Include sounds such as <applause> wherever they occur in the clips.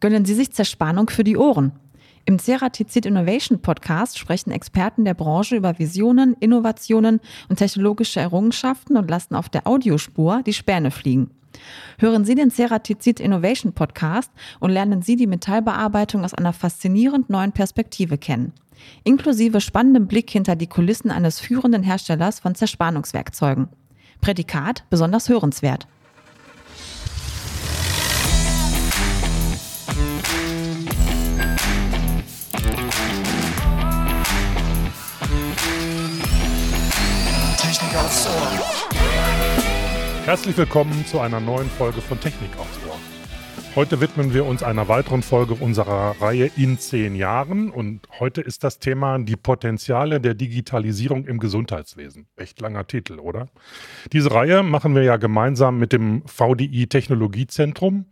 Gönnen Sie sich Zerspannung für die Ohren. Im Ceratizid Innovation Podcast sprechen Experten der Branche über Visionen, Innovationen und technologische Errungenschaften und lassen auf der Audiospur die Späne fliegen. Hören Sie den Ceratizid Innovation Podcast und lernen Sie die Metallbearbeitung aus einer faszinierend neuen Perspektive kennen. Inklusive spannendem Blick hinter die Kulissen eines führenden Herstellers von Zerspannungswerkzeugen. Prädikat besonders hörenswert. Ohr. Herzlich willkommen zu einer neuen Folge von Technik aufs Ohr. Heute widmen wir uns einer weiteren Folge unserer Reihe in zehn Jahren und heute ist das Thema die Potenziale der Digitalisierung im Gesundheitswesen. Echt langer Titel, oder? Diese Reihe machen wir ja gemeinsam mit dem VDI Technologiezentrum.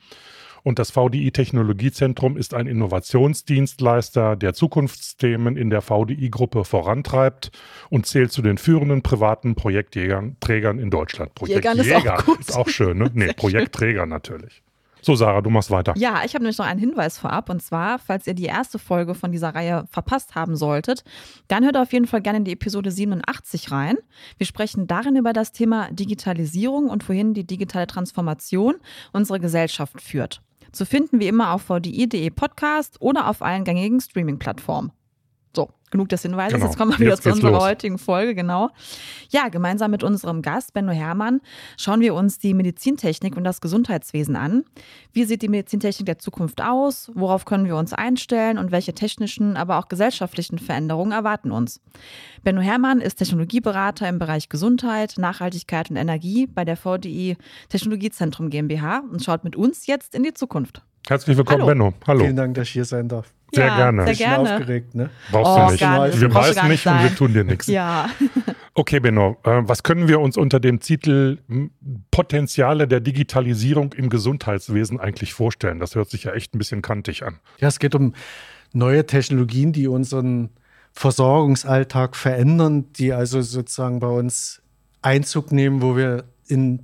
Und das VDI Technologiezentrum ist ein Innovationsdienstleister, der Zukunftsthemen in der VDI-Gruppe vorantreibt und zählt zu den führenden privaten Projektträgern in Deutschland. Projektjäger ist, ist auch schön, ne? Nee, Projektträger natürlich. So, Sarah, du machst weiter. Ja, ich habe nämlich noch einen Hinweis vorab. Und zwar, falls ihr die erste Folge von dieser Reihe verpasst haben solltet, dann hört auf jeden Fall gerne in die Episode 87 rein. Wir sprechen darin über das Thema Digitalisierung und wohin die digitale Transformation unsere Gesellschaft führt. Zu finden wie immer auf vdi.de Podcast oder auf allen gängigen Streaming-Plattformen. Genug des Hinweises. Genau. Jetzt kommen wir wieder Jetzt zu unserer los. heutigen Folge, genau. Ja, gemeinsam mit unserem Gast Benno Hermann schauen wir uns die Medizintechnik und das Gesundheitswesen an. Wie sieht die Medizintechnik der Zukunft aus? Worauf können wir uns einstellen und welche technischen, aber auch gesellschaftlichen Veränderungen erwarten uns? Benno Hermann ist Technologieberater im Bereich Gesundheit, Nachhaltigkeit und Energie bei der VDI Technologiezentrum GmbH und schaut mit uns jetzt in die Zukunft. Herzlich willkommen, Hallo. Benno. Hallo. Vielen Dank, dass ich hier sein darf. Sehr ja, gerne. Sehr gerne. Ich bin aufgeregt, ne? Brauchst oh, du nicht. nicht. Wir beißen nicht sein. und wir tun dir nichts. Ja. <laughs> Okay, Benno, äh, was können wir uns unter dem Titel Potenziale der Digitalisierung im Gesundheitswesen eigentlich vorstellen? Das hört sich ja echt ein bisschen kantig an. Ja, es geht um neue Technologien, die unseren Versorgungsalltag verändern, die also sozusagen bei uns Einzug nehmen, wo wir in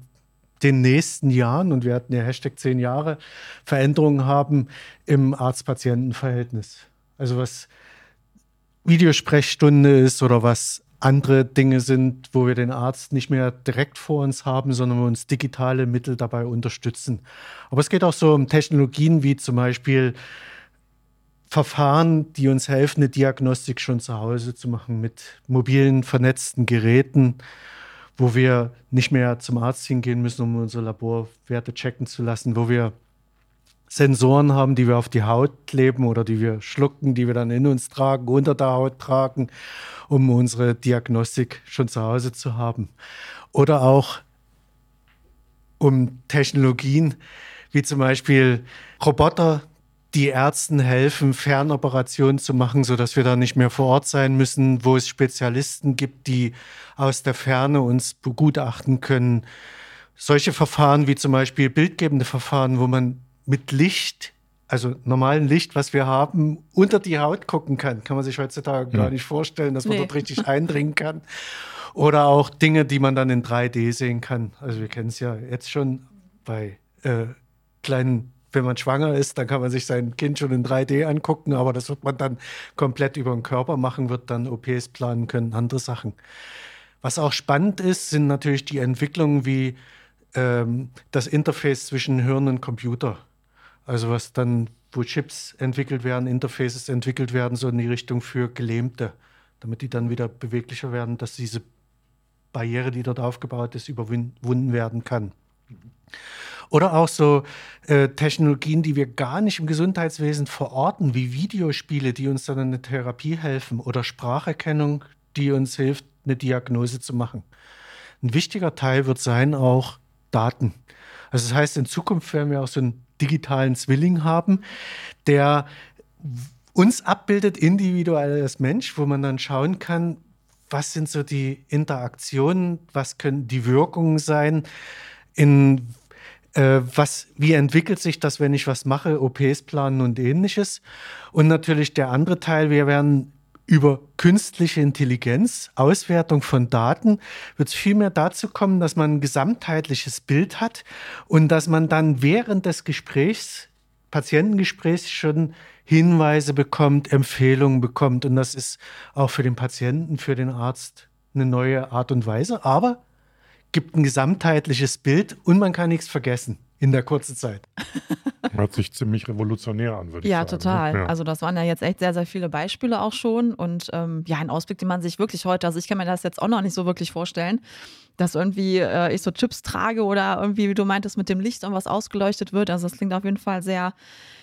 den nächsten Jahren, und wir hatten ja Hashtag zehn Jahre, Veränderungen haben im Arzt-Patienten-Verhältnis. Also was Videosprechstunde ist oder was andere Dinge sind, wo wir den Arzt nicht mehr direkt vor uns haben, sondern wir uns digitale Mittel dabei unterstützen. Aber es geht auch so um Technologien wie zum Beispiel Verfahren, die uns helfen, eine Diagnostik schon zu Hause zu machen mit mobilen, vernetzten Geräten wo wir nicht mehr zum Arzt hingehen müssen, um unsere Laborwerte checken zu lassen, wo wir Sensoren haben, die wir auf die Haut kleben oder die wir schlucken, die wir dann in uns tragen, unter der Haut tragen, um unsere Diagnostik schon zu Hause zu haben. Oder auch um Technologien wie zum Beispiel Roboter, die Ärzten helfen, Fernoperationen zu machen, sodass wir da nicht mehr vor Ort sein müssen, wo es Spezialisten gibt, die aus der Ferne uns begutachten können. Solche Verfahren wie zum Beispiel bildgebende Verfahren, wo man mit Licht, also normalen Licht, was wir haben, unter die Haut gucken kann, kann man sich heutzutage ja. gar nicht vorstellen, dass man nee. dort richtig <laughs> eindringen kann. Oder auch Dinge, die man dann in 3D sehen kann. Also wir kennen es ja jetzt schon bei äh, kleinen wenn man schwanger ist, dann kann man sich sein Kind schon in 3D angucken, aber das wird man dann komplett über den Körper machen, wird dann OPs planen können, andere Sachen. Was auch spannend ist, sind natürlich die Entwicklungen wie ähm, das Interface zwischen Hirn und Computer. Also was dann, wo Chips entwickelt werden, Interfaces entwickelt werden, so in die Richtung für Gelähmte, damit die dann wieder beweglicher werden, dass diese Barriere, die dort aufgebaut ist, überwunden werden kann. Oder auch so äh, Technologien, die wir gar nicht im Gesundheitswesen verorten, wie Videospiele, die uns dann in der Therapie helfen oder Spracherkennung, die uns hilft, eine Diagnose zu machen. Ein wichtiger Teil wird sein auch Daten. Also das heißt, in Zukunft werden wir auch so einen digitalen Zwilling haben, der uns abbildet individuell als Mensch, wo man dann schauen kann, was sind so die Interaktionen, was können die Wirkungen sein, in äh, was, wie entwickelt sich das, wenn ich was mache, OPs planen und ähnliches. Und natürlich der andere Teil, wir werden über künstliche Intelligenz, Auswertung von Daten, wird es vielmehr dazu kommen, dass man ein gesamtheitliches Bild hat und dass man dann während des Gesprächs Patientengespräch schon Hinweise bekommt, Empfehlungen bekommt. Und das ist auch für den Patienten, für den Arzt eine neue Art und Weise, aber gibt ein gesamtheitliches Bild und man kann nichts vergessen in der kurzen Zeit. <laughs> Hört sich ziemlich revolutionär an, würde ja, ich sagen. Total. Ja, total. Also das waren ja jetzt echt sehr, sehr viele Beispiele auch schon und ähm, ja, ein Ausblick, den man sich wirklich heute, also ich kann mir das jetzt auch noch nicht so wirklich vorstellen, dass irgendwie äh, ich so Chips trage oder irgendwie, wie du meintest, mit dem Licht irgendwas ausgeleuchtet wird. Also das klingt auf jeden Fall sehr,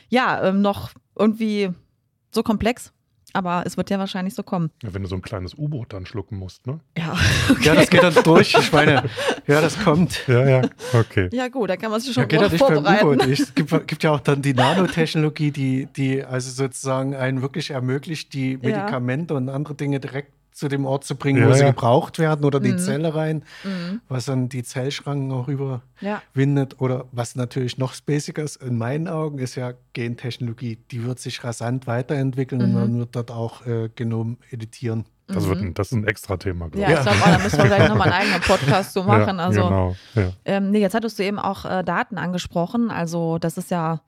ja, ähm, noch irgendwie so komplex. Aber es wird ja wahrscheinlich so kommen. Ja, wenn du so ein kleines U-Boot dann schlucken musst, ne? Ja, <laughs> okay. ja, das geht dann durch. Ich meine, ja, das kommt. Ja, ja, okay. Ja, gut, da kann man sich schon ja, geht ja nicht vorbereiten. Beim U-Boot. Es gibt, gibt, ja auch dann die Nanotechnologie, die, die also sozusagen einen wirklich ermöglicht, die Medikamente ja. und andere Dinge direkt zu dem Ort zu bringen, ja, wo sie ja. gebraucht werden oder die mhm. Zelle rein, mhm. was dann die Zellschranken auch überwindet. Ja. Oder was natürlich noch spaciger ist, in meinen Augen, ist ja Gentechnologie. Die wird sich rasant weiterentwickeln mhm. und man wird dort auch äh, Genom editieren. Das, wird ein, das ist ein extra Thema, glaube ich. Ja, ich glaube, da müssen wir vielleicht nochmal einen eigenen Podcast zu machen. Ja, also, genau. Ja. Ähm, nee, jetzt hattest du eben auch äh, Daten angesprochen. Also, das ist ja,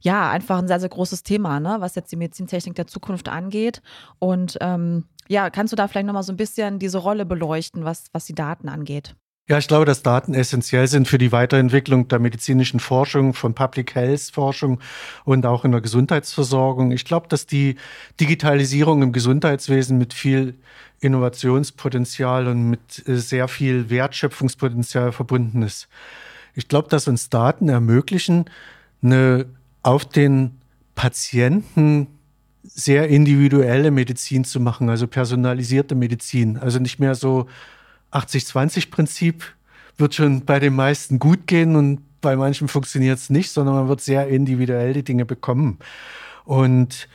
ja einfach ein sehr, sehr großes Thema, ne, was jetzt die Medizintechnik der Zukunft angeht. Und ähm, ja, kannst du da vielleicht nochmal so ein bisschen diese Rolle beleuchten, was, was die Daten angeht? Ja, ich glaube, dass Daten essentiell sind für die Weiterentwicklung der medizinischen Forschung, von Public Health Forschung und auch in der Gesundheitsversorgung. Ich glaube, dass die Digitalisierung im Gesundheitswesen mit viel Innovationspotenzial und mit äh, sehr viel Wertschöpfungspotenzial verbunden ist. Ich glaube, dass uns Daten ermöglichen, eine auf den Patienten sehr individuelle Medizin zu machen, also personalisierte Medizin. Also nicht mehr so 80-20-Prinzip wird schon bei den meisten gut gehen und bei manchen funktioniert es nicht, sondern man wird sehr individuell die Dinge bekommen. Und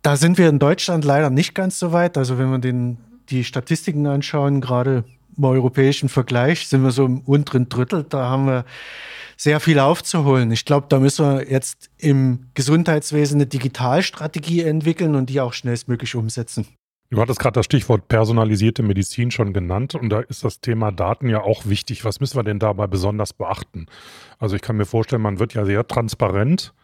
da sind wir in Deutschland leider nicht ganz so weit. Also wenn wir den, die Statistiken anschauen, gerade im europäischen Vergleich, sind wir so im unteren Drittel. Da haben wir sehr viel aufzuholen. Ich glaube, da müssen wir jetzt im Gesundheitswesen eine Digitalstrategie entwickeln und die auch schnellstmöglich umsetzen. Du hattest gerade das Stichwort personalisierte Medizin schon genannt und da ist das Thema Daten ja auch wichtig. Was müssen wir denn dabei besonders beachten? Also ich kann mir vorstellen, man wird ja sehr transparent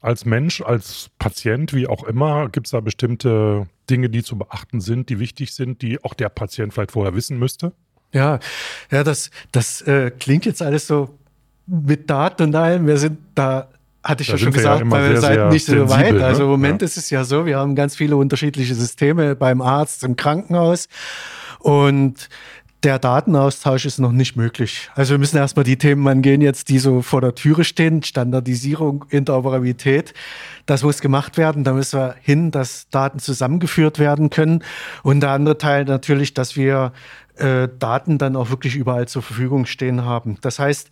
als Mensch, als Patient, wie auch immer. Gibt es da bestimmte Dinge, die zu beachten sind, die wichtig sind, die auch der Patient vielleicht vorher wissen müsste? Ja, ja, das, das äh, klingt jetzt alles so mit Daten und allem. Wir sind da hatte ich da ja schon gesagt, ja weil wir seid nicht so weit. Ne? Also im Moment ja. ist es ja so, wir haben ganz viele unterschiedliche Systeme beim Arzt, im Krankenhaus und der Datenaustausch ist noch nicht möglich. Also wir müssen erstmal die Themen angehen jetzt, die so vor der Türe stehen, Standardisierung, Interoperabilität. Das muss gemacht werden. Da müssen wir hin, dass Daten zusammengeführt werden können. Und der andere Teil natürlich, dass wir äh, Daten dann auch wirklich überall zur Verfügung stehen haben. Das heißt,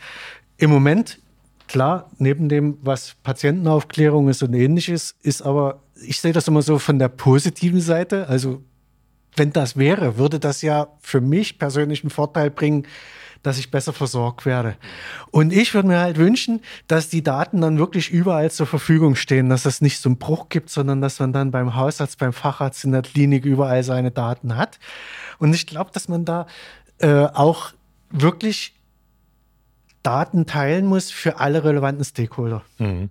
im Moment Klar, neben dem, was Patientenaufklärung ist und ähnliches, ist aber, ich sehe das immer so von der positiven Seite. Also, wenn das wäre, würde das ja für mich persönlich einen Vorteil bringen, dass ich besser versorgt werde. Und ich würde mir halt wünschen, dass die Daten dann wirklich überall zur Verfügung stehen, dass es nicht so einen Bruch gibt, sondern dass man dann beim Hausarzt, beim Facharzt in der Klinik überall seine Daten hat. Und ich glaube, dass man da äh, auch wirklich Daten teilen muss für alle relevanten Stakeholder. Mhm.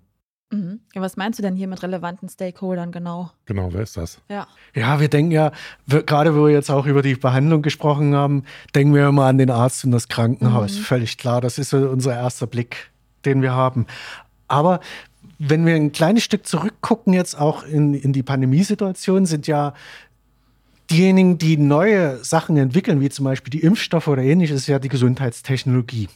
Mhm. Ja, was meinst du denn hier mit relevanten Stakeholdern genau? Genau, wer ist das? Ja, ja wir denken ja, gerade wo wir jetzt auch über die Behandlung gesprochen haben, denken wir immer an den Arzt und das Krankenhaus. Mhm. Völlig klar, das ist so unser erster Blick, den wir haben. Aber wenn wir ein kleines Stück zurückgucken, jetzt auch in, in die Pandemiesituation, sind ja diejenigen, die neue Sachen entwickeln, wie zum Beispiel die Impfstoffe oder ähnliches, ist ja die Gesundheitstechnologie.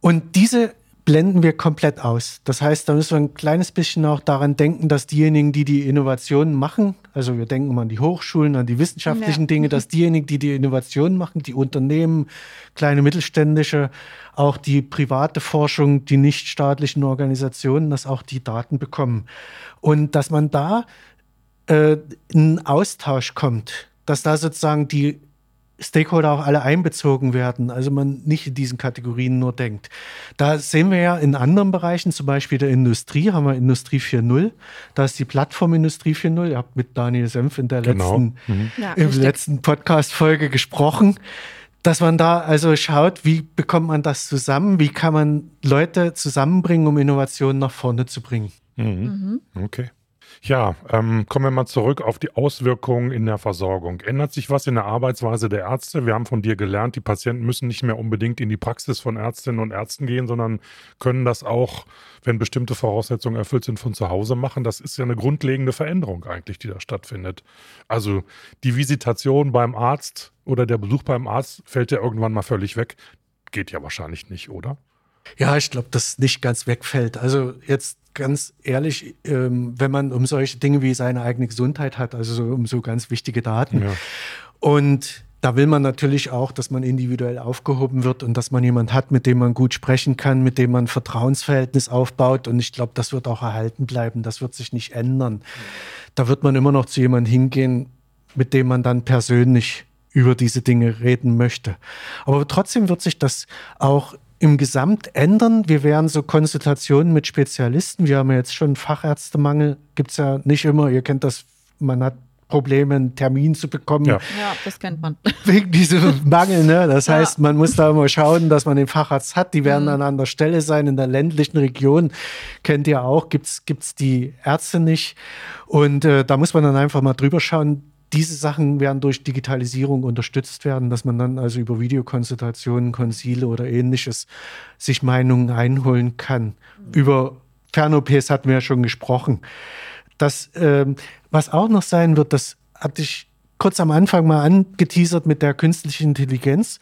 Und diese blenden wir komplett aus. Das heißt, da müssen wir ein kleines bisschen auch daran denken, dass diejenigen, die die Innovationen machen, also wir denken mal an die Hochschulen, an die wissenschaftlichen ja. Dinge, dass diejenigen, die die Innovationen machen, die Unternehmen, kleine mittelständische, auch die private Forschung, die nichtstaatlichen Organisationen, dass auch die Daten bekommen. Und dass man da äh, in Austausch kommt, dass da sozusagen die Stakeholder auch alle einbezogen werden, also man nicht in diesen Kategorien nur denkt. Da sehen wir ja in anderen Bereichen, zum Beispiel der Industrie, haben wir Industrie 4.0. Da ist die Plattform Industrie 4.0. Ihr habt mit Daniel Senf in der genau. letzten, mhm. ja, letzten Podcast-Folge gesprochen. dass man da also schaut, wie bekommt man das zusammen, wie kann man Leute zusammenbringen, um Innovationen nach vorne zu bringen. Mhm. Mhm. Okay. Ja, ähm, kommen wir mal zurück auf die Auswirkungen in der Versorgung. Ändert sich was in der Arbeitsweise der Ärzte? Wir haben von dir gelernt, die Patienten müssen nicht mehr unbedingt in die Praxis von Ärztinnen und Ärzten gehen, sondern können das auch, wenn bestimmte Voraussetzungen erfüllt sind, von zu Hause machen. Das ist ja eine grundlegende Veränderung eigentlich, die da stattfindet. Also die Visitation beim Arzt oder der Besuch beim Arzt fällt ja irgendwann mal völlig weg. Geht ja wahrscheinlich nicht, oder? Ja, ich glaube, dass nicht ganz wegfällt. Also jetzt ganz ehrlich, ähm, wenn man um solche Dinge wie seine eigene Gesundheit hat, also so, um so ganz wichtige Daten. Ja. Und da will man natürlich auch, dass man individuell aufgehoben wird und dass man jemand hat, mit dem man gut sprechen kann, mit dem man Vertrauensverhältnis aufbaut. Und ich glaube, das wird auch erhalten bleiben. Das wird sich nicht ändern. Da wird man immer noch zu jemandem hingehen, mit dem man dann persönlich über diese Dinge reden möchte. Aber trotzdem wird sich das auch im Gesamt ändern. Wir werden so Konsultationen mit Spezialisten. Wir haben ja jetzt schon Fachärztemangel, gibt es ja nicht immer. Ihr kennt das, man hat Probleme, einen Termin zu bekommen. Ja, ja das kennt man. <laughs> Wegen diesem Mangel. Ne? Das ja. heißt, man muss da immer schauen, dass man den Facharzt hat. Die werden mhm. an anderer Stelle sein. In der ländlichen Region, kennt ihr auch, gibt es die Ärzte nicht. Und äh, da muss man dann einfach mal drüber schauen diese Sachen werden durch Digitalisierung unterstützt werden, dass man dann also über Videokonsultationen, Konsile oder ähnliches sich Meinungen einholen kann. Mhm. Über Fern-OPs hatten wir ja schon gesprochen. Das, ähm, was auch noch sein wird, das hatte ich kurz am Anfang mal angeteasert mit der künstlichen Intelligenz.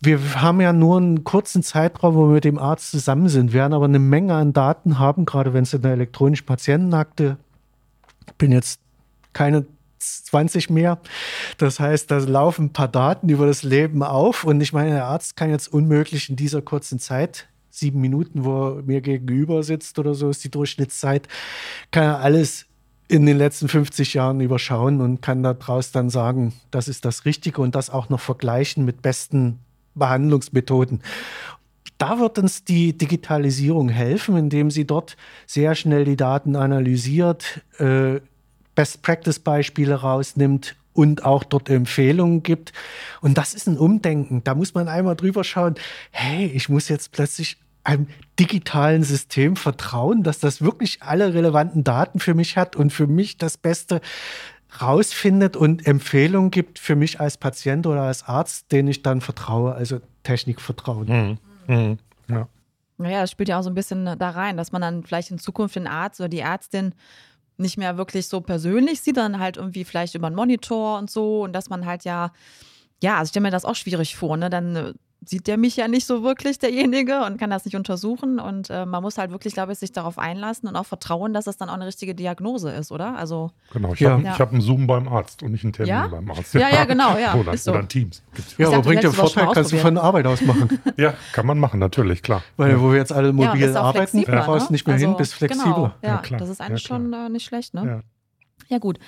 Wir haben ja nur einen kurzen Zeitraum, wo wir mit dem Arzt zusammen sind, werden aber eine Menge an Daten haben, gerade wenn es in der elektronischen Patientenakte, ich bin jetzt keine 20 mehr. Das heißt, da laufen ein paar Daten über das Leben auf. Und ich meine, der Arzt kann jetzt unmöglich in dieser kurzen Zeit, sieben Minuten, wo er mir gegenüber sitzt oder so ist die Durchschnittszeit, kann er alles in den letzten 50 Jahren überschauen und kann daraus dann sagen, das ist das Richtige und das auch noch vergleichen mit besten Behandlungsmethoden. Da wird uns die Digitalisierung helfen, indem sie dort sehr schnell die Daten analysiert, äh, Best-Practice-Beispiele rausnimmt und auch dort Empfehlungen gibt. Und das ist ein Umdenken. Da muss man einmal drüber schauen, hey, ich muss jetzt plötzlich einem digitalen System vertrauen, dass das wirklich alle relevanten Daten für mich hat und für mich das Beste rausfindet und Empfehlungen gibt für mich als Patient oder als Arzt, den ich dann vertraue, also Technikvertrauen. Mhm. Mhm. Ja. Naja, es spielt ja auch so ein bisschen da rein, dass man dann vielleicht in Zukunft den Arzt oder die Ärztin nicht mehr wirklich so persönlich sieht, dann halt irgendwie vielleicht über einen Monitor und so und dass man halt ja, ja, also ich stelle mir das auch schwierig vor, ne? Dann äh, sieht der mich ja nicht so wirklich, derjenige, und kann das nicht untersuchen. Und äh, man muss halt wirklich, glaube ich, sich darauf einlassen und auch vertrauen, dass das dann auch eine richtige Diagnose ist, oder? Also, genau, ich ja. habe ja. hab einen Zoom beim Arzt und nicht einen Termin ja? beim Arzt. Ja, ja, genau, ja. <laughs> oder, so. oder ein Teams. Ja, aber bringt den Vorteil, kannst du von der Arbeit aus machen. <laughs> ja, kann man machen, natürlich, klar. Weil, wo wir jetzt alle mobil arbeiten, brauchst ne? nicht mehr also, hin, bist flexibler. Genau, ja, das ist eigentlich schon äh, nicht schlecht, ne? Ja. Ja, gut.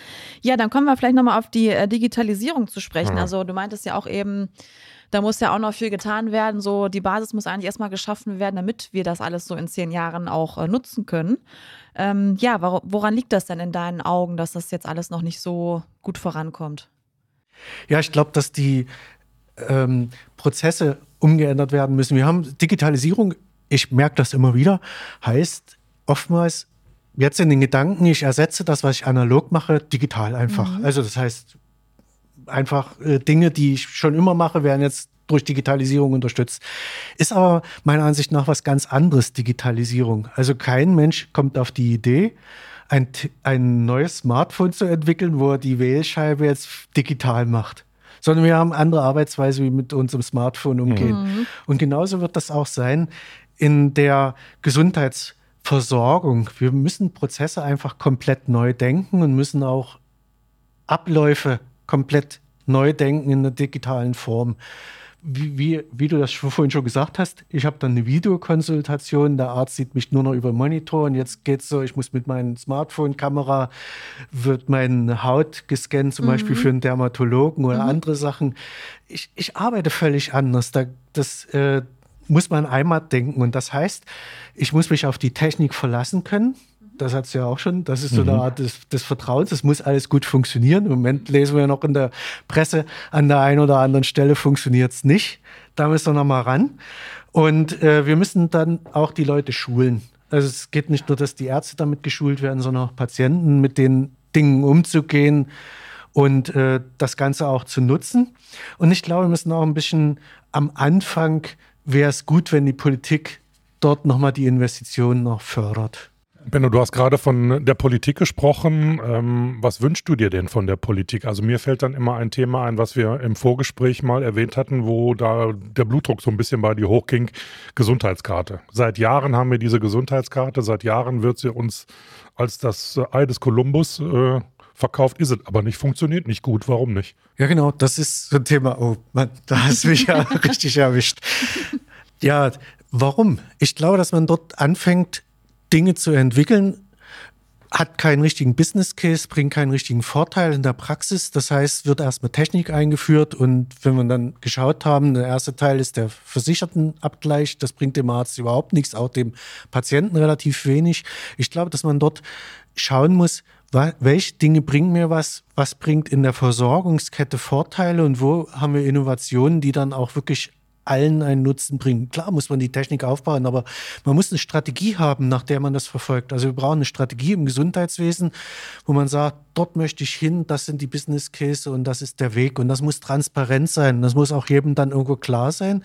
Ja, dann kommen wir vielleicht nochmal auf die äh, Digitalisierung zu sprechen. Also du meintest ja auch eben, da muss ja auch noch viel getan werden. So, die Basis muss eigentlich erstmal geschaffen werden, damit wir das alles so in zehn Jahren auch äh, nutzen können. Ähm, ja, woran liegt das denn in deinen Augen, dass das jetzt alles noch nicht so gut vorankommt? Ja, ich glaube, dass die ähm, Prozesse umgeändert werden müssen. Wir haben Digitalisierung, ich merke das immer wieder, heißt oftmals jetzt in den Gedanken, ich ersetze das, was ich analog mache, digital einfach. Mhm. Also das heißt, einfach äh, Dinge, die ich schon immer mache, werden jetzt durch Digitalisierung unterstützt. Ist aber meiner Ansicht nach was ganz anderes, Digitalisierung. Also kein Mensch kommt auf die Idee, ein, ein neues Smartphone zu entwickeln, wo er die Wählscheibe jetzt digital macht. Sondern wir haben andere Arbeitsweise, wie mit unserem Smartphone umgehen. Mhm. Und genauso wird das auch sein in der Gesundheitsversorgung. Wir müssen Prozesse einfach komplett neu denken und müssen auch Abläufe komplett neu denken in der digitalen Form. Wie, wie, wie, du das vorhin schon gesagt hast, ich habe dann eine Videokonsultation, der Arzt sieht mich nur noch über Monitor und jetzt geht es so, ich muss mit meinem Smartphone-Kamera, wird meine Haut gescannt, zum mhm. Beispiel für einen Dermatologen oder mhm. andere Sachen. Ich, ich, arbeite völlig anders. Da, das äh, muss man einmal denken und das heißt, ich muss mich auf die Technik verlassen können das hat es ja auch schon. Das ist so mhm. eine Art des, des Vertrauens. Es muss alles gut funktionieren. Im Moment lesen wir ja noch in der Presse, an der einen oder anderen Stelle funktioniert es nicht. Da müssen wir nochmal ran. Und äh, wir müssen dann auch die Leute schulen. Also es geht nicht nur, dass die Ärzte damit geschult werden, sondern auch Patienten mit den Dingen umzugehen und äh, das Ganze auch zu nutzen. Und ich glaube, wir müssen auch ein bisschen am Anfang wäre es gut, wenn die Politik dort nochmal die Investitionen noch fördert. Benno, du hast gerade von der Politik gesprochen. Ähm, was wünschst du dir denn von der Politik? Also mir fällt dann immer ein Thema ein, was wir im Vorgespräch mal erwähnt hatten, wo da der Blutdruck so ein bisschen bei dir hochging. Gesundheitskarte. Seit Jahren haben wir diese Gesundheitskarte. Seit Jahren wird sie uns als das Ei des Kolumbus äh, verkauft. Ist es aber nicht, funktioniert nicht gut. Warum nicht? Ja, genau. Das ist so ein Thema. Oh, Mann, da hast du mich ja <laughs> richtig erwischt. Ja, warum? Ich glaube, dass man dort anfängt, Dinge zu entwickeln, hat keinen richtigen Business Case, bringt keinen richtigen Vorteil in der Praxis. Das heißt, wird erstmal Technik eingeführt und wenn wir dann geschaut haben, der erste Teil ist der Versichertenabgleich, das bringt dem Arzt überhaupt nichts, auch dem Patienten relativ wenig. Ich glaube, dass man dort schauen muss, welche Dinge bringen mir was, was bringt in der Versorgungskette Vorteile und wo haben wir Innovationen, die dann auch wirklich allen einen Nutzen bringen. Klar muss man die Technik aufbauen, aber man muss eine Strategie haben, nach der man das verfolgt. Also wir brauchen eine Strategie im Gesundheitswesen, wo man sagt, dort möchte ich hin, das sind die Business Case und das ist der Weg. Und das muss transparent sein. Das muss auch jedem dann irgendwo klar sein.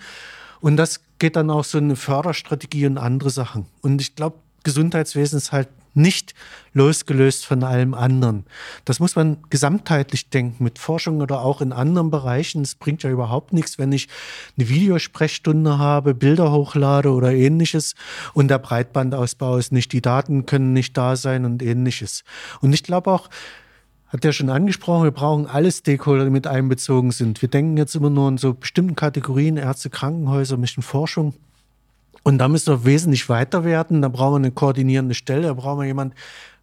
Und das geht dann auch so eine Förderstrategie und andere Sachen. Und ich glaube, Gesundheitswesen ist halt nicht losgelöst von allem anderen. Das muss man gesamtheitlich denken, mit Forschung oder auch in anderen Bereichen. Es bringt ja überhaupt nichts, wenn ich eine Videosprechstunde habe, Bilder hochlade oder ähnliches und der Breitbandausbau ist nicht, die Daten können nicht da sein und ähnliches. Und ich glaube auch, hat der schon angesprochen, wir brauchen alle Stakeholder, die mit einbezogen sind. Wir denken jetzt immer nur in so bestimmten Kategorien, Ärzte, Krankenhäuser, bisschen Forschung. Und da müssen wir wesentlich weiter werden. Da brauchen wir eine koordinierende Stelle. Da brauchen wir jemand,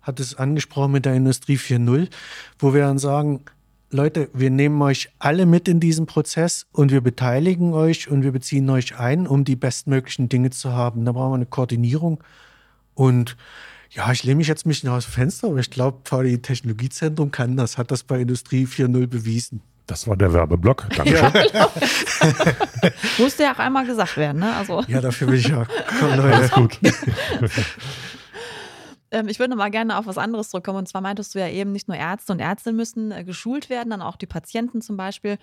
hat es angesprochen mit der Industrie 4.0, wo wir dann sagen, Leute, wir nehmen euch alle mit in diesen Prozess und wir beteiligen euch und wir beziehen euch ein, um die bestmöglichen Dinge zu haben. Da brauchen wir eine Koordinierung. Und ja, ich lehne mich jetzt ein bisschen aus dem Fenster, aber ich glaube, VDI Technologiezentrum kann das, hat das bei Industrie 4.0 bewiesen. Das war der Werbeblock. Dankeschön. Ja. <laughs> <laughs> Musste ja auch einmal gesagt werden, ne? Also. Ja, dafür will ich ja. Komm, Leute. Alles gut. <laughs> Ähm, ich würde noch mal gerne auf was anderes zurückkommen. Und zwar meintest du ja eben, nicht nur Ärzte und Ärztinnen müssen äh, geschult werden, dann auch die Patienten zum Beispiel.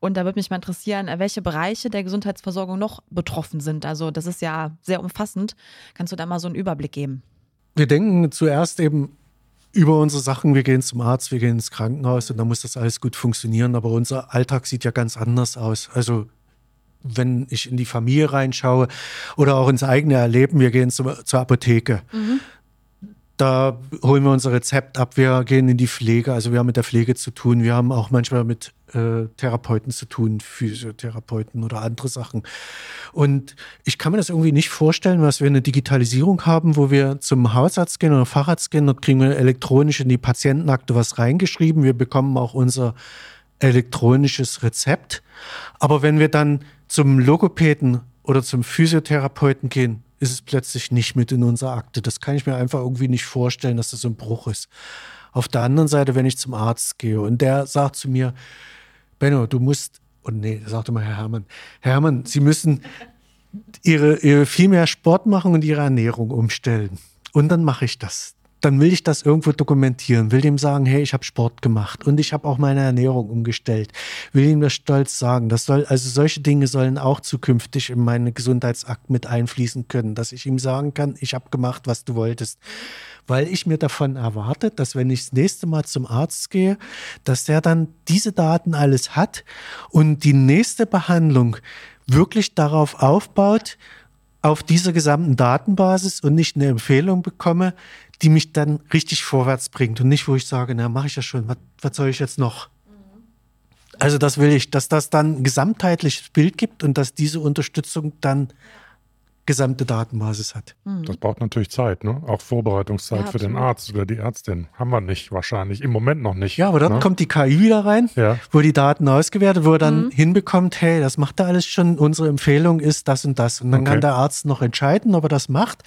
Und da würde mich mal interessieren, äh, welche Bereiche der Gesundheitsversorgung noch betroffen sind. Also das ist ja sehr umfassend. Kannst du da mal so einen Überblick geben? Wir denken zuerst eben über unsere Sachen. Wir gehen zum Arzt, wir gehen ins Krankenhaus und dann muss das alles gut funktionieren. Aber unser Alltag sieht ja ganz anders aus. Also wenn ich in die Familie reinschaue oder auch ins eigene Erleben, wir gehen zur, zur Apotheke. Mhm. Da holen wir unser Rezept ab, wir gehen in die Pflege, also wir haben mit der Pflege zu tun, wir haben auch manchmal mit äh, Therapeuten zu tun, Physiotherapeuten oder andere Sachen. Und ich kann mir das irgendwie nicht vorstellen, dass wir eine Digitalisierung haben, wo wir zum Hausarzt gehen oder Facharzt gehen, dort kriegen wir elektronisch in die Patientenakte was reingeschrieben, wir bekommen auch unser elektronisches Rezept. Aber wenn wir dann zum Logopäden oder zum Physiotherapeuten gehen, ist es plötzlich nicht mit in unserer Akte. Das kann ich mir einfach irgendwie nicht vorstellen, dass das ein Bruch ist. Auf der anderen Seite, wenn ich zum Arzt gehe und der sagt zu mir, Benno, du musst, und nee, sagte mal Herr Hermann, Herr Hermann, Sie müssen ihre, ihre viel mehr Sport machen und ihre Ernährung umstellen. Und dann mache ich das dann will ich das irgendwo dokumentieren, will dem sagen, hey, ich habe Sport gemacht und ich habe auch meine Ernährung umgestellt, will ihm das stolz sagen. Das soll, also solche Dinge sollen auch zukünftig in meinen Gesundheitsakt mit einfließen können, dass ich ihm sagen kann, ich habe gemacht, was du wolltest. Weil ich mir davon erwarte, dass wenn ich das nächste Mal zum Arzt gehe, dass der dann diese Daten alles hat und die nächste Behandlung wirklich darauf aufbaut, auf dieser gesamten Datenbasis und nicht eine Empfehlung bekomme, die mich dann richtig vorwärts bringt und nicht, wo ich sage, na, mache ich ja schon, was, was soll ich jetzt noch? Also das will ich, dass das dann ein gesamtheitliches Bild gibt und dass diese Unterstützung dann gesamte Datenbasis hat. Mhm. Das braucht natürlich Zeit, ne? Auch Vorbereitungszeit ja, für den Arzt oder die Ärztin. Haben wir nicht wahrscheinlich. Im Moment noch nicht. Ja, aber dort ne? kommt die KI wieder rein, ja. wo die Daten ausgewertet, wo er dann mhm. hinbekommt, hey, das macht er alles schon, unsere Empfehlung ist das und das. Und dann okay. kann der Arzt noch entscheiden, ob er das macht.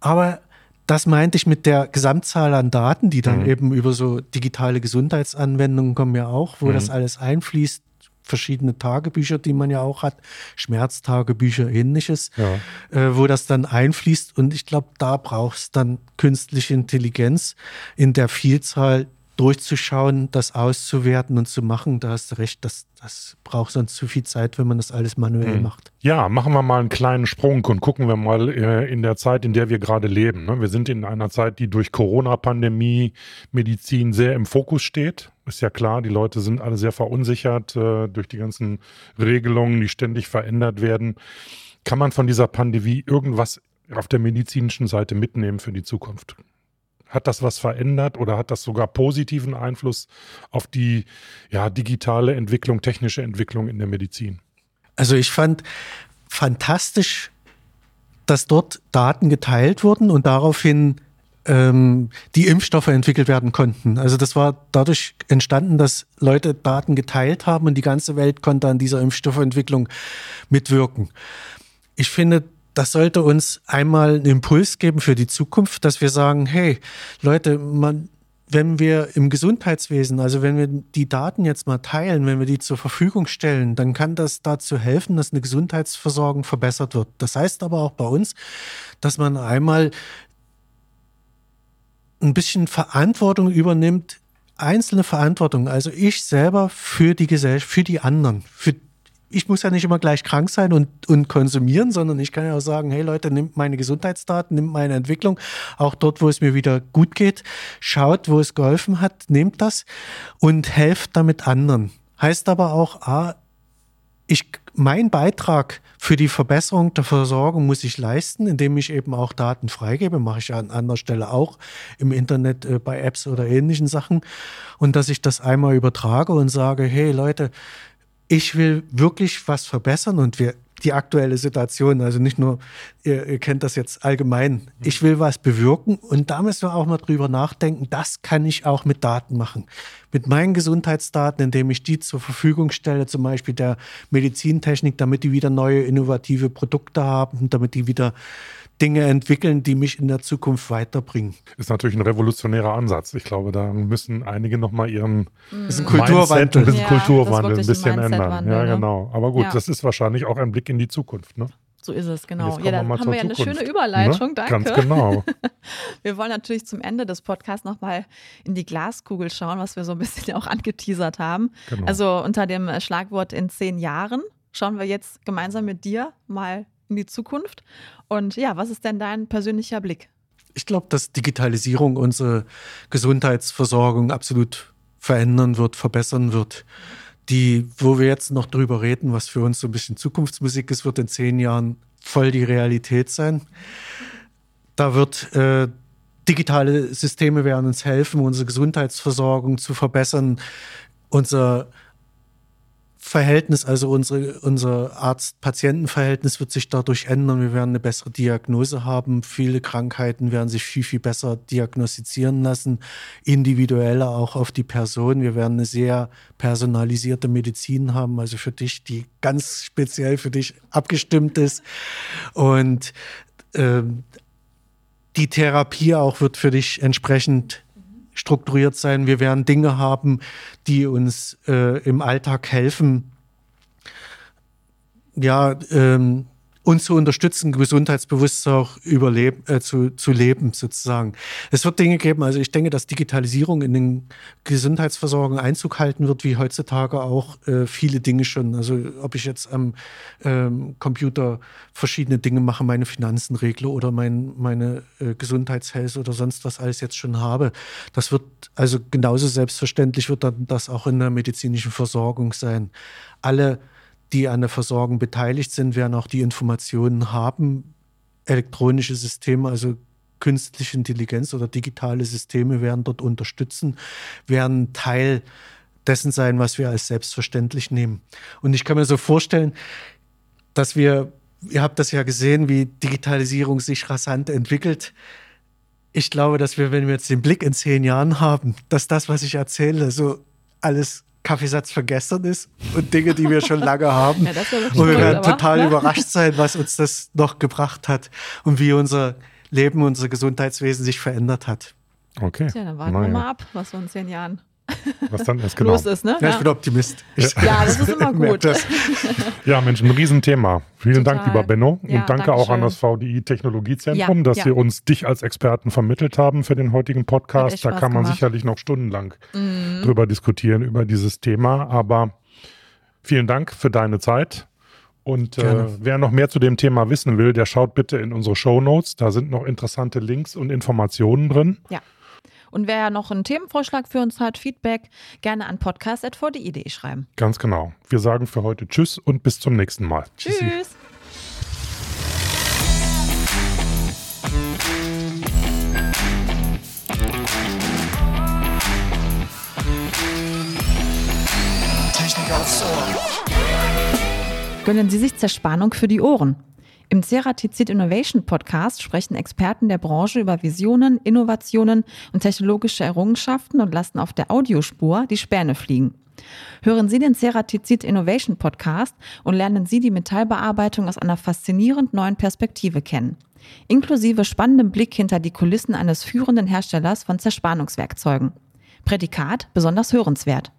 Aber das meinte ich mit der Gesamtzahl an Daten, die dann mhm. eben über so digitale Gesundheitsanwendungen kommen ja auch, wo mhm. das alles einfließt. Verschiedene Tagebücher, die man ja auch hat, Schmerztagebücher, ähnliches, ja. äh, wo das dann einfließt. Und ich glaube, da braucht es dann künstliche Intelligenz in der Vielzahl, durchzuschauen, das auszuwerten und zu machen, da hast du recht, das, das braucht sonst zu viel Zeit, wenn man das alles manuell mhm. macht. Ja, machen wir mal einen kleinen Sprung und gucken wir mal äh, in der Zeit, in der wir gerade leben. Ne? Wir sind in einer Zeit, die durch Corona-Pandemie Medizin sehr im Fokus steht. Ist ja klar, die Leute sind alle sehr verunsichert äh, durch die ganzen Regelungen, die ständig verändert werden. Kann man von dieser Pandemie irgendwas auf der medizinischen Seite mitnehmen für die Zukunft? Hat das was verändert oder hat das sogar positiven Einfluss auf die ja, digitale Entwicklung, technische Entwicklung in der Medizin? Also ich fand fantastisch, dass dort Daten geteilt wurden und daraufhin ähm, die Impfstoffe entwickelt werden konnten. Also das war dadurch entstanden, dass Leute Daten geteilt haben und die ganze Welt konnte an dieser Impfstoffentwicklung mitwirken. Ich finde, das sollte uns einmal einen Impuls geben für die Zukunft, dass wir sagen, hey Leute, man, wenn wir im Gesundheitswesen, also wenn wir die Daten jetzt mal teilen, wenn wir die zur Verfügung stellen, dann kann das dazu helfen, dass eine Gesundheitsversorgung verbessert wird. Das heißt aber auch bei uns, dass man einmal ein bisschen Verantwortung übernimmt, einzelne Verantwortung, also ich selber für die Gesellschaft, für die anderen, für ich muss ja nicht immer gleich krank sein und, und konsumieren, sondern ich kann ja auch sagen, hey Leute, nimmt meine Gesundheitsdaten, nimmt meine Entwicklung, auch dort, wo es mir wieder gut geht, schaut, wo es geholfen hat, nehmt das und helft damit anderen. Heißt aber auch, ah, ich, mein Beitrag für die Verbesserung der Versorgung muss ich leisten, indem ich eben auch Daten freigebe, mache ich an anderer Stelle auch im Internet äh, bei Apps oder ähnlichen Sachen. Und dass ich das einmal übertrage und sage, hey Leute, ich will wirklich was verbessern und wir die aktuelle Situation, also nicht nur, ihr, ihr, kennt das jetzt allgemein, ich will was bewirken und da müssen wir auch mal drüber nachdenken, das kann ich auch mit Daten machen. Mit meinen Gesundheitsdaten, indem ich die zur Verfügung stelle, zum Beispiel der Medizintechnik, damit die wieder neue innovative Produkte haben, damit die wieder Dinge entwickeln, die mich in der Zukunft weiterbringen. Ist natürlich ein revolutionärer Ansatz. Ich glaube, da müssen einige nochmal ihren mhm. ist ein Kulturwandel, ein bisschen, ja, Kulturwandel ein bisschen ändern. Ja, ne? genau. Aber gut, ja. das ist wahrscheinlich auch ein Blick in die Zukunft. Ne? So ist es, genau. Ja, dann haben wir ja eine schöne Überleitung, ne? danke. Ganz genau. <laughs> wir wollen natürlich zum Ende des Podcasts nochmal in die Glaskugel schauen, was wir so ein bisschen auch angeteasert haben. Genau. Also unter dem Schlagwort in zehn Jahren schauen wir jetzt gemeinsam mit dir mal in die Zukunft. Und ja, was ist denn dein persönlicher Blick? Ich glaube, dass Digitalisierung unsere Gesundheitsversorgung absolut verändern wird, verbessern wird. Die, wo wir jetzt noch drüber reden, was für uns so ein bisschen Zukunftsmusik ist, wird in zehn Jahren voll die Realität sein. Da wird äh, digitale Systeme werden uns helfen, unsere Gesundheitsversorgung zu verbessern, unser Verhältnis, also unsere, unser Arzt-Patienten-Verhältnis wird sich dadurch ändern. Wir werden eine bessere Diagnose haben. Viele Krankheiten werden sich viel, viel besser diagnostizieren lassen, individueller auch auf die Person. Wir werden eine sehr personalisierte Medizin haben, also für dich, die ganz speziell für dich abgestimmt ist. Und ähm, die Therapie auch wird für dich entsprechend strukturiert sein. Wir werden Dinge haben, die uns äh, im Alltag helfen, ja, ähm, uns zu unterstützen, gesundheitsbewusst auch überleben, äh, zu, zu leben sozusagen. Es wird Dinge geben, also ich denke, dass Digitalisierung in den Gesundheitsversorgung Einzug halten wird, wie heutzutage auch äh, viele Dinge schon. Also ob ich jetzt am ähm, Computer verschiedene Dinge mache, meine Finanzen regle oder mein, meine äh, Gesundheitshealth oder sonst was alles jetzt schon habe. Das wird also genauso selbstverständlich wird dann das auch in der medizinischen Versorgung sein. Alle die an der Versorgung beteiligt sind, werden auch die Informationen haben. Elektronische Systeme, also künstliche Intelligenz oder digitale Systeme werden dort unterstützen, werden Teil dessen sein, was wir als selbstverständlich nehmen. Und ich kann mir so vorstellen, dass wir, ihr habt das ja gesehen, wie Digitalisierung sich rasant entwickelt. Ich glaube, dass wir, wenn wir jetzt den Blick in zehn Jahren haben, dass das, was ich erzähle, so alles Kaffeesatz vergessen ist und Dinge, die wir schon lange haben. <laughs> Ja, und wir werden total aber, überrascht sein, was uns das noch gebracht hat und wie unser Leben, unser Gesundheitswesen sich verändert hat. Okay. Tja, dann warten Naja. wir mal ab, was so in zehn Jahren Was dann ist genau. los ist, ne? Ja, ich bin Optimist. Ich Ja, das ist <laughs> immer gut. das. Ja, Mensch, ein Riesenthema. Vielen Dank, Total. lieber Benno. Ja, und danke auch an Dankeschön. das VDI Technologiezentrum, Ja, dass ja. Sie uns dich als Experten vermittelt haben für den heutigen Podcast. Da kann man gemacht. sicherlich noch stundenlang Mhm. drüber diskutieren, über dieses Thema. Aber vielen Dank für deine Zeit. Und äh, wer noch mehr zu dem Thema wissen will, der schaut bitte in unsere Show Notes. Da sind noch interessante Links und Informationen drin. Ja. Und wer noch einen Themenvorschlag für uns hat, Feedback, gerne an podcast.vdi.de schreiben. Ganz genau. Wir sagen für heute Tschüss und bis zum nächsten Mal. Tschüss. Aufs Ohr. Gönnen Sie sich Zerspannung für die Ohren. Im Ceratizid Innovation Podcast sprechen Experten der Branche über Visionen, Innovationen und technologische Errungenschaften und lassen auf der Audiospur die Späne fliegen. Hören Sie den Ceratizid Innovation Podcast und lernen Sie die Metallbearbeitung aus einer faszinierend neuen Perspektive kennen. Inklusive spannendem Blick hinter die Kulissen eines führenden Herstellers von Zerspannungswerkzeugen. Prädikat besonders hörenswert.